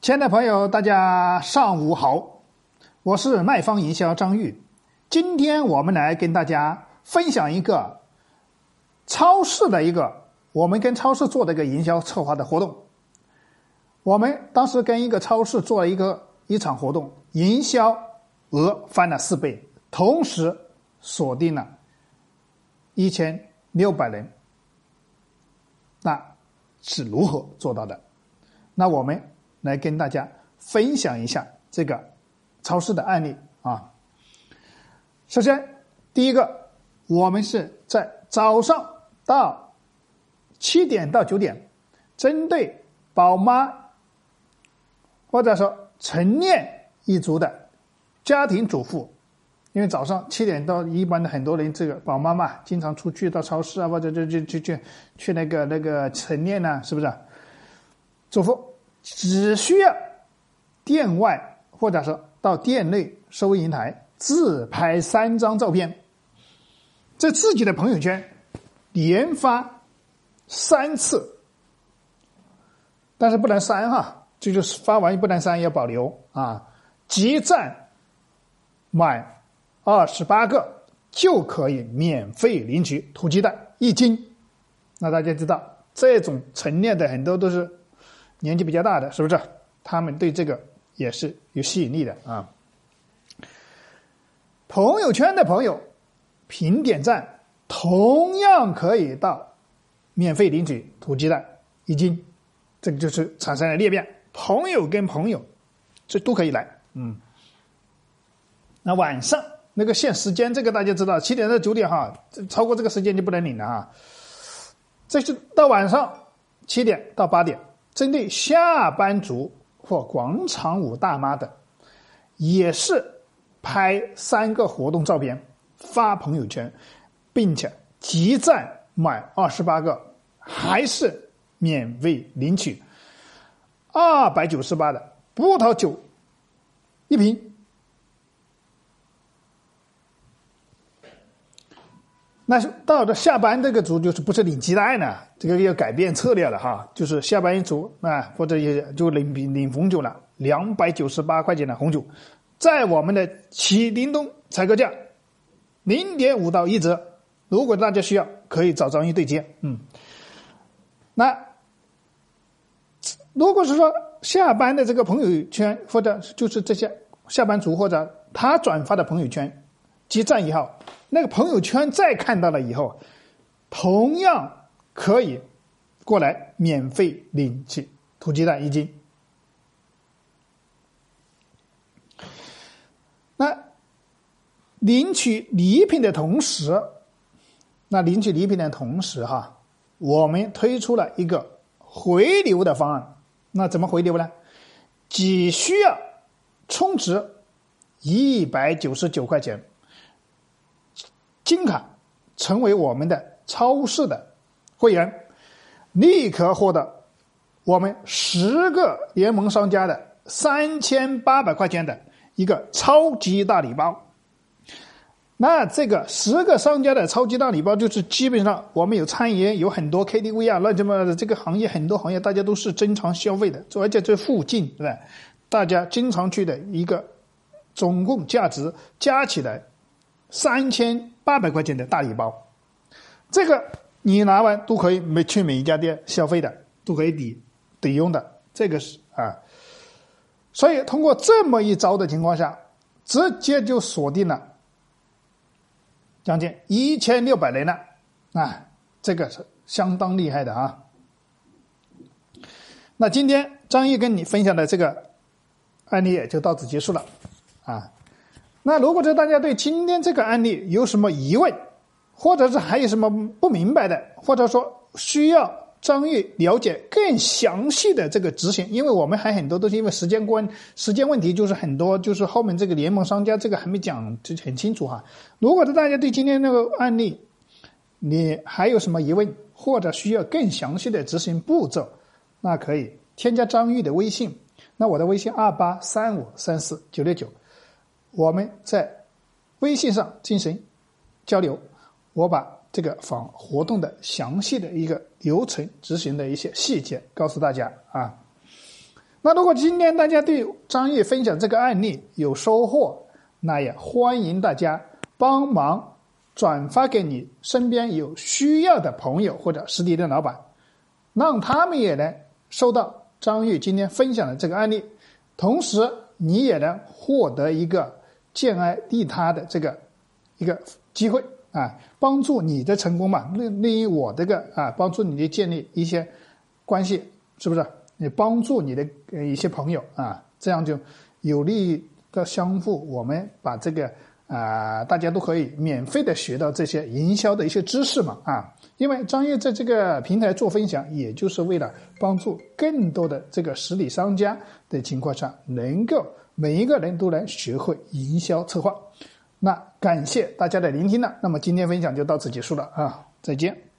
亲爱的朋友，大家上午好，我是卖方营销张玉。今天我们来跟大家分享一个超市的一个我们跟超市做的一个营销策划的活动。我们当时跟一个超市做了一个一场活动，营销额翻了四倍，同时锁定了一千六百人。那是如何做到的？那我们。来跟大家分享一下这个超市的案例啊。首先，第一个，我们是在早上到七点到九点，针对宝妈或者说晨练一族的家庭主妇，因为早上七点到一般的很多人这个宝妈嘛，经常出去到超市啊，或者就就就去去那个那个晨练呢，是不是？主妇。只需要店外或者说到店内收银台自拍三张照片，在自己的朋友圈连发三次，但是不能删哈，这就是发完不能删，要保留啊。集赞满二十八个就可以免费领取土鸡蛋一斤。那大家知道，这种陈列的很多都是。年纪比较大的，是不是？他们对这个也是有吸引力的啊。朋友圈的朋友评点赞，同样可以到免费领取土鸡蛋一斤，这个就是产生了裂变。朋友跟朋友这都可以来，嗯。那晚上那个限时间，这个大家知道，七点到九点哈，超过这个时间就不能领了啊。这是到晚上七点到八点。针对下班族或广场舞大妈的，也是拍三个活动照片发朋友圈，并且集赞满二十八个，还是免费领取二百九十八的葡萄酒一瓶。那到了下班这个族就是不是领鸡蛋呢？这个要改变策略了哈，就是下班一族啊，或者也就领领红酒了，两百九十八块钱的红酒，在我们的启灵东采购价零点五到一折。如果大家需要，可以找张玉对接。嗯，那如果是说下班的这个朋友圈，或者就是这些下班族或者他转发的朋友圈，集赞以后。那个朋友圈再看到了以后，同样可以过来免费领取土鸡蛋一斤。那领取礼品的同时，那领取礼品的同时哈，我们推出了一个回流的方案。那怎么回流呢？只需要充值一百九十九块钱。金卡成为我们的超市的会员，立刻获得我们十个联盟商家的三千八百块钱的一个超级大礼包。那这个十个商家的超级大礼包，就是基本上我们有餐饮，有很多 KTV 啊，乱七八糟的这个行业，很多行业大家都是经常消费的，而且这附近对吧？大家经常去的一个，总共价值加起来三千。八百块钱的大礼包，这个你拿完都可以每去每一家店消费的，都可以抵抵用的。这个是啊，所以通过这么一招的情况下，直接就锁定了将近一千六百人了啊，这个是相当厉害的啊。那今天张毅跟你分享的这个案例也就到此结束了啊。那如果说大家对今天这个案例有什么疑问，或者是还有什么不明白的，或者说需要张玉了解更详细的这个执行，因为我们还很多都是因为时间关时间问题，就是很多就是后面这个联盟商家这个还没讲就很清楚哈。如果是大家对今天那个案例，你还有什么疑问，或者需要更详细的执行步骤，那可以添加张玉的微信，那我的微信二八三五三四九六九。我们在微信上进行交流，我把这个访活动的详细的一个流程执行的一些细节告诉大家啊。那如果今天大家对张毅分享这个案例有收获，那也欢迎大家帮忙转发给你身边有需要的朋友或者实体店老板，让他们也能收到张玉今天分享的这个案例，同时你也能获得一个建爱利他的这个一个机会啊，帮助你的成功嘛，利利于我这个啊，帮助你的建立一些关系，是不是？你帮助你的一些朋友啊，这样就有利于的相互，我们把这个啊，大家都可以免费的学到这些营销的一些知识嘛啊，因为张悦在这个平台做分享，也就是为了帮助更多的这个实体商家的情况下，能够每一个人都能学会营销策划。那感谢大家的聆听了，那么今天分享就到此结束了啊，再见。